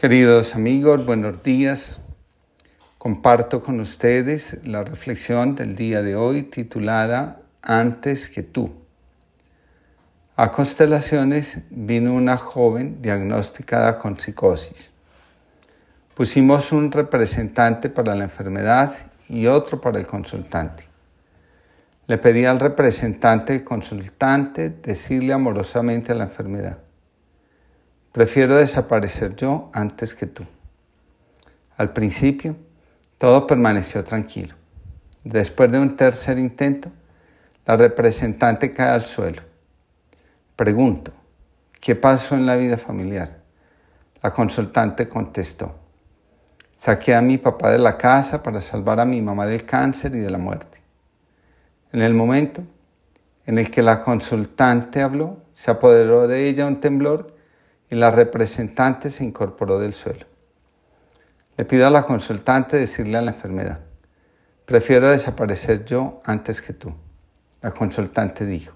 Queridos amigos, buenos días. Comparto con ustedes la reflexión del día de hoy titulada Antes que tú. A constelaciones vino una joven diagnosticada con psicosis. Pusimos un representante para la enfermedad y otro para el consultante. Le pedí al representante consultante decirle amorosamente a la enfermedad Prefiero desaparecer yo antes que tú. Al principio, todo permaneció tranquilo. Después de un tercer intento, la representante cae al suelo. Pregunto, ¿qué pasó en la vida familiar? La consultante contestó, saqué a mi papá de la casa para salvar a mi mamá del cáncer y de la muerte. En el momento en el que la consultante habló, se apoderó de ella un temblor y la representante se incorporó del suelo. Le pido a la consultante decirle a la enfermedad, prefiero desaparecer yo antes que tú. La consultante dijo,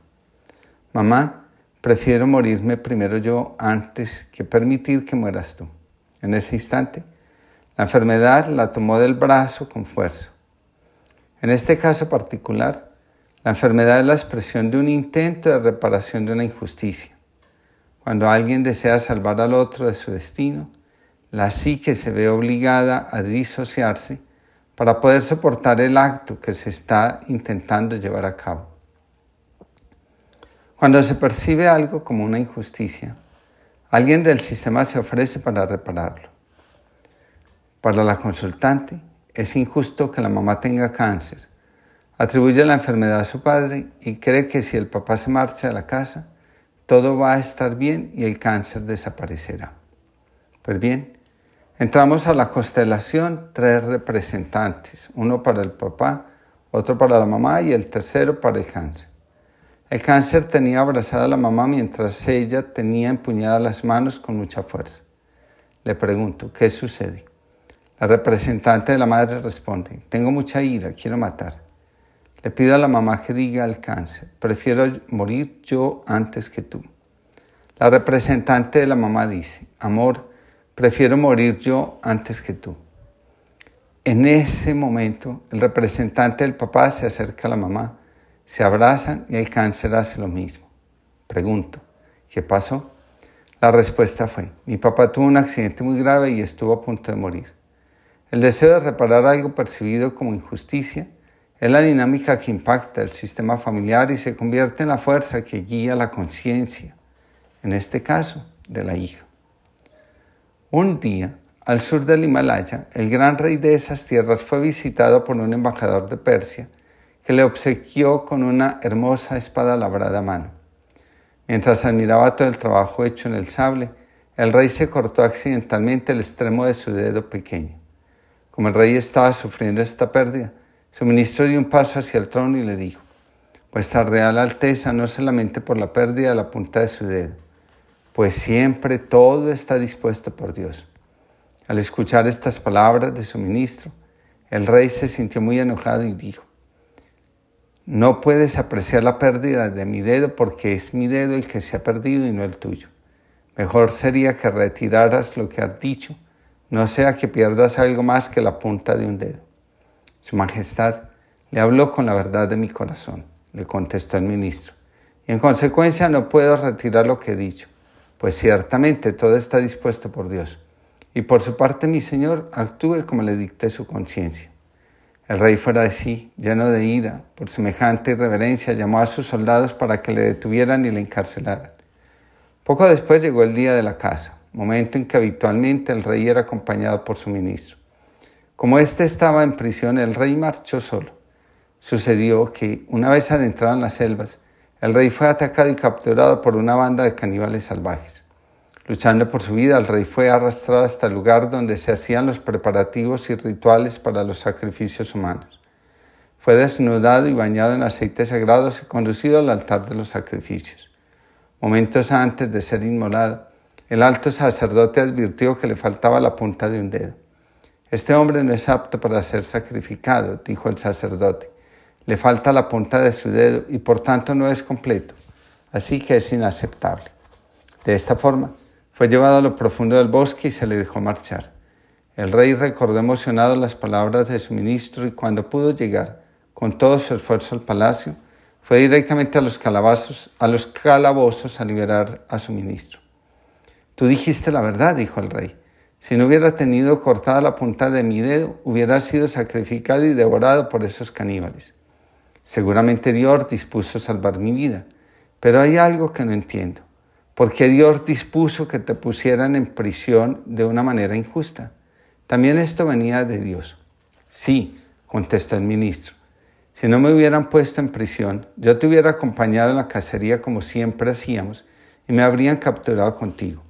mamá, prefiero morirme primero yo antes que permitir que mueras tú. En ese instante, la enfermedad la tomó del brazo con fuerza. En este caso particular, la enfermedad es la expresión de un intento de reparación de una injusticia. Cuando alguien desea salvar al otro de su destino, la psique se ve obligada a disociarse para poder soportar el acto que se está intentando llevar a cabo. Cuando se percibe algo como una injusticia, alguien del sistema se ofrece para repararlo. Para la consultante, es injusto que la mamá tenga cáncer, atribuye la enfermedad a su padre y cree que si el papá se marcha de la casa, todo va a estar bien y el cáncer desaparecerá. Pues bien, entramos a la constelación tres representantes, uno para el papá, otro para la mamá y el tercero para el cáncer. El cáncer tenía abrazada a la mamá mientras ella tenía empuñadas las manos con mucha fuerza. Le pregunto, ¿qué sucede? La representante de la madre responde, tengo mucha ira, quiero matar. Le pido a la mamá que diga al cáncer, prefiero morir yo antes que tú. La representante de la mamá dice, amor, prefiero morir yo antes que tú. En ese momento, el representante del papá se acerca a la mamá, se abrazan y el cáncer hace lo mismo. Pregunto, ¿qué pasó? La respuesta fue, mi papá tuvo un accidente muy grave y estuvo a punto de morir. El deseo de reparar algo percibido como injusticia es la dinámica que impacta el sistema familiar y se convierte en la fuerza que guía la conciencia, en este caso de la hija. Un día, al sur del Himalaya, el gran rey de esas tierras fue visitado por un embajador de Persia que le obsequió con una hermosa espada labrada a mano. Mientras admiraba todo el trabajo hecho en el sable, el rey se cortó accidentalmente el extremo de su dedo pequeño. Como el rey estaba sufriendo esta pérdida, su ministro dio un paso hacia el trono y le dijo, Vuestra Real Alteza, no solamente por la pérdida de la punta de su dedo, pues siempre todo está dispuesto por Dios. Al escuchar estas palabras de su ministro, el rey se sintió muy enojado y dijo, no puedes apreciar la pérdida de mi dedo porque es mi dedo el que se ha perdido y no el tuyo. Mejor sería que retiraras lo que has dicho, no sea que pierdas algo más que la punta de un dedo. Su Majestad le habló con la verdad de mi corazón, le contestó el ministro, y en consecuencia no puedo retirar lo que he dicho, pues ciertamente todo está dispuesto por Dios. Y por su parte, mi Señor, actúe como le dicté su conciencia. El rey fuera de sí, lleno de ira, por semejante irreverencia, llamó a sus soldados para que le detuvieran y le encarcelaran. Poco después llegó el día de la casa, momento en que habitualmente el rey era acompañado por su ministro. Como éste estaba en prisión, el rey marchó solo. Sucedió que, una vez adentrado en las selvas, el rey fue atacado y capturado por una banda de caníbales salvajes. Luchando por su vida, el rey fue arrastrado hasta el lugar donde se hacían los preparativos y rituales para los sacrificios humanos. Fue desnudado y bañado en aceite sagrado y conducido al altar de los sacrificios. Momentos antes de ser inmolado, el alto sacerdote advirtió que le faltaba la punta de un dedo. Este hombre no es apto para ser sacrificado, dijo el sacerdote. Le falta la punta de su dedo y por tanto no es completo, así que es inaceptable. De esta forma, Fue llevado a lo profundo del bosque y se le dejó marchar. El rey recordó emocionado las palabras de su ministro y cuando pudo llegar con todo su esfuerzo al palacio, fue directamente a los calabazos, a los calabozos a liberar a su ministro. Tú dijiste la verdad, dijo el rey. Si no hubiera tenido cortada la punta de mi dedo, hubiera sido sacrificado y devorado por esos caníbales. Seguramente Dios dispuso salvar mi vida, pero hay algo que no entiendo. ¿Por qué Dios dispuso que te pusieran en prisión de una manera injusta? También esto venía de Dios. Sí, contestó el ministro. Si no me hubieran puesto en prisión, yo te hubiera acompañado en la cacería como siempre hacíamos y me habrían capturado contigo.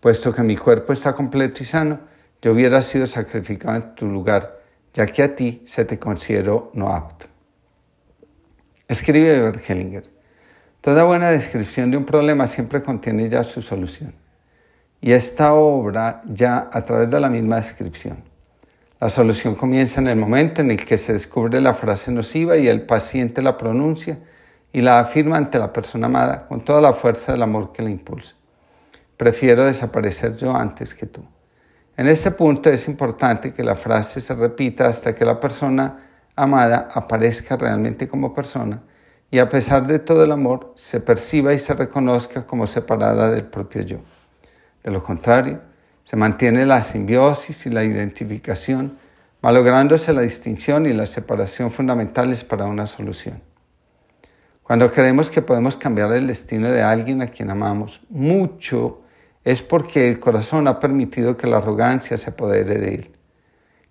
Puesto que mi cuerpo está completo y sano, yo hubiera sido sacrificado en tu lugar, ya que a ti se te consideró no apto. Escribe Hellinger. Toda buena descripción de un problema siempre contiene ya su solución. Y esta obra ya a través de la misma descripción. La solución comienza en el momento en el que se descubre la frase nociva y el paciente la pronuncia y la afirma ante la persona amada con toda la fuerza del amor que la impulsa. Prefiero desaparecer yo antes que tú. En este punto es importante que la frase se repita hasta que la persona amada aparezca realmente como persona y a pesar de todo el amor se perciba y se reconozca como separada del propio yo. De lo contrario, se mantiene la simbiosis y la identificación, malográndose la distinción y la separación fundamentales para una solución. Cuando creemos que podemos cambiar el destino de alguien a quien amamos mucho, es porque el corazón ha permitido que la arrogancia se apodere de él.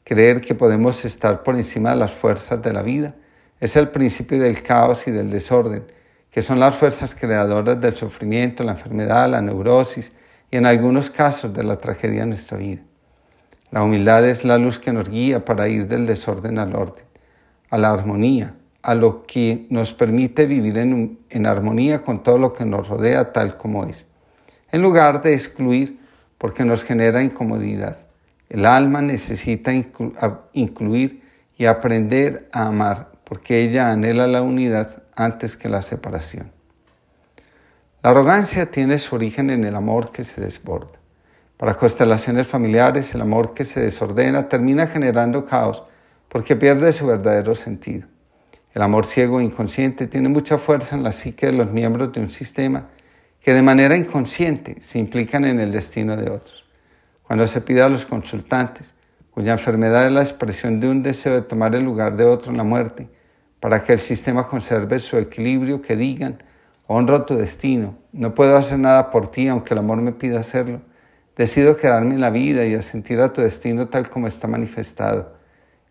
Creer que podemos estar por encima de las fuerzas de la vida es el principio del caos y del desorden, que son las fuerzas creadoras del sufrimiento, la enfermedad, la neurosis y en algunos casos de la tragedia en nuestra vida. La humildad es la luz que nos guía para ir del desorden al orden, a la armonía, a lo que nos permite vivir en, en armonía con todo lo que nos rodea tal como es en lugar de excluir porque nos genera incomodidad. El alma necesita incluir y aprender a amar porque ella anhela la unidad antes que la separación. La arrogancia tiene su origen en el amor que se desborda. Para constelaciones familiares, el amor que se desordena termina generando caos porque pierde su verdadero sentido. El amor ciego e inconsciente tiene mucha fuerza en la psique de los miembros de un sistema que de manera inconsciente se implican en el destino de otros. Cuando se pide a los consultantes, cuya enfermedad es la expresión de un deseo de tomar el lugar de otro en la muerte, para que el sistema conserve su equilibrio, que digan, honro tu destino, no puedo hacer nada por ti aunque el amor me pida hacerlo, decido quedarme en la vida y asentir a tu destino tal como está manifestado.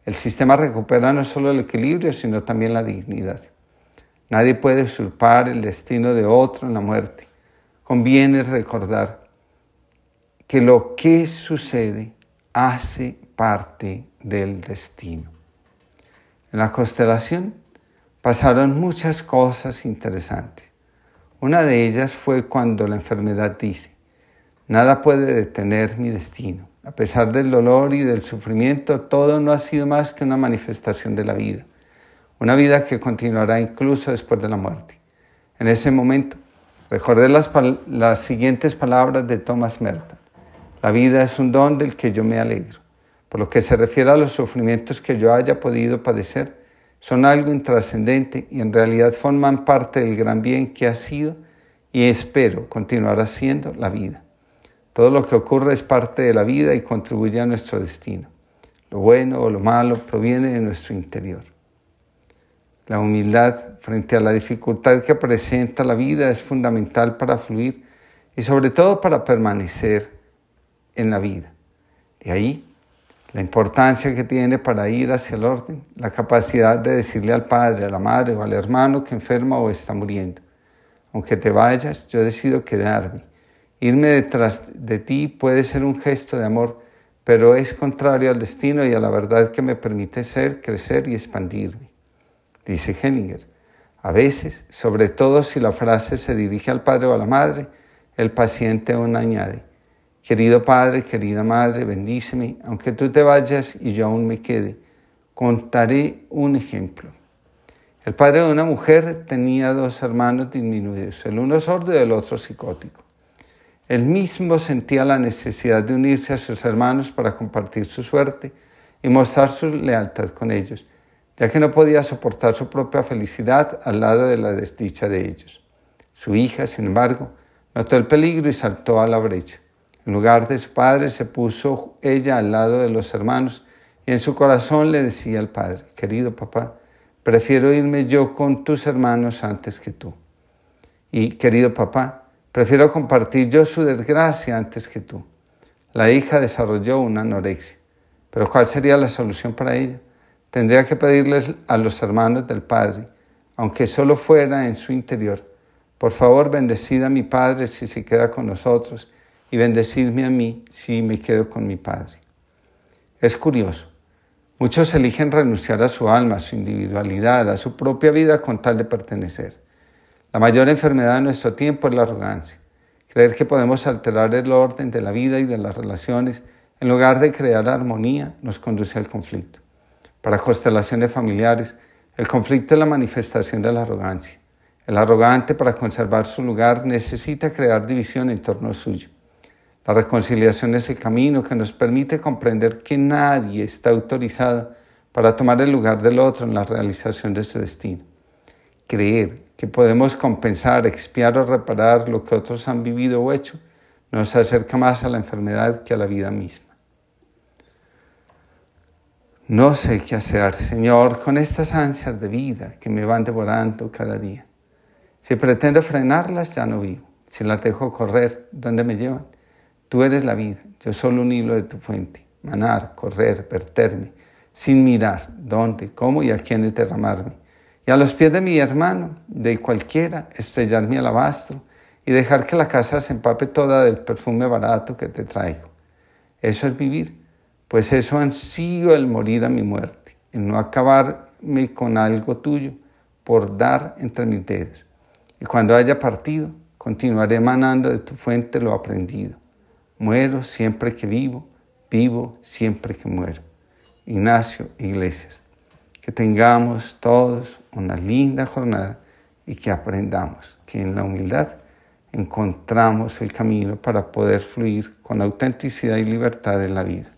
El sistema recupera no solo el equilibrio, sino también la dignidad. Nadie puede usurpar el destino de otro en la muerte conviene recordar que lo que sucede hace parte del destino. En la constelación pasaron muchas cosas interesantes. Una de ellas fue cuando la enfermedad dice, nada puede detener mi destino. A pesar del dolor y del sufrimiento, todo no ha sido más que una manifestación de la vida, una vida que continuará incluso después de la muerte. En ese momento, Recordé las, siguientes palabras de Thomas Merton. La vida es un don del que yo me alegro. Por lo que se refiere a los sufrimientos que yo haya podido padecer, son algo intrascendente y en realidad forman parte del gran bien que ha sido y espero continuará siendo la vida. Todo lo que ocurre es parte de la vida y contribuye a nuestro destino. Lo bueno o lo malo proviene de nuestro interior. La humildad frente a la dificultad que presenta la vida es fundamental para fluir y sobre todo para permanecer en la vida. De ahí la importancia que tiene para ir hacia el orden, la capacidad de decirle al padre, a la madre o al hermano que enferma o está muriendo, aunque te vayas, yo decido quedarme. Irme detrás de ti puede ser un gesto de amor, pero es contrario al destino y a la verdad que me permite ser, crecer y expandirme dice Henninger. A veces, sobre todo si la frase se dirige al padre o a la madre, el paciente aún añade, querido padre, querida madre, bendíceme, aunque tú te vayas y yo aún me quede. Contaré un ejemplo. El padre de una mujer tenía dos hermanos disminuidos, el uno sordo y el otro psicótico. Él mismo sentía la necesidad de unirse a sus hermanos para compartir su suerte y mostrar su lealtad con ellos, ya que no podía soportar su propia felicidad al lado de la desdicha de ellos. Su hija, sin embargo, notó el peligro y saltó a la brecha. En lugar de su padre se puso ella al lado de los hermanos y en su corazón le decía al padre, querido papá, prefiero irme yo con tus hermanos antes que tú. Y querido papá, prefiero compartir yo su desgracia antes que tú. La hija desarrolló una anorexia. Pero ¿cuál sería la solución para ella? Tendría que pedirles a los hermanos del Padre, aunque solo fuera en su interior, por favor bendecid a mi Padre si se queda con nosotros y bendecidme a mí si me quedo con mi Padre. Es curioso. Muchos eligen renunciar a su alma, a su individualidad, a su propia vida con tal de pertenecer. La mayor enfermedad de nuestro tiempo es la arrogancia. Creer que podemos alterar el orden de la vida y de las relaciones en lugar de crear armonía, nos conduce al conflicto. Para constelaciones familiares, el conflicto es la manifestación de la arrogancia. El arrogante, para conservar su lugar, necesita crear división en torno suyo. La reconciliación es el camino que nos permite comprender que nadie está autorizado para tomar el lugar del otro en la realización de su destino. Creer que podemos compensar, expiar o reparar lo que otros han vivido o hecho nos acerca más a la enfermedad que a la vida misma. No sé qué hacer, Señor, con estas ansias de vida que me van devorando cada día. Si pretendo frenarlas, ya no vivo. Si las dejo correr, ¿dónde me llevan? Tú eres la vida, yo solo un hilo de tu fuente. Manar, correr, verterme, sin mirar dónde, cómo y a quién derramarme. Y a los pies de mi hermano, de cualquiera, estrellar mi alabastro y dejar que la casa se empape toda del perfume barato que te traigo. Eso es vivir pues eso ansío el morir a mi muerte, el no acabarme con algo tuyo por dar entre mis dedos. Y cuando haya partido, continuaré emanando de tu fuente lo aprendido. Muero siempre que vivo, vivo siempre que muero. Ignacio Iglesias, que tengamos todos una linda jornada y que aprendamos que en la humildad encontramos el camino para poder fluir con autenticidad y libertad en la vida.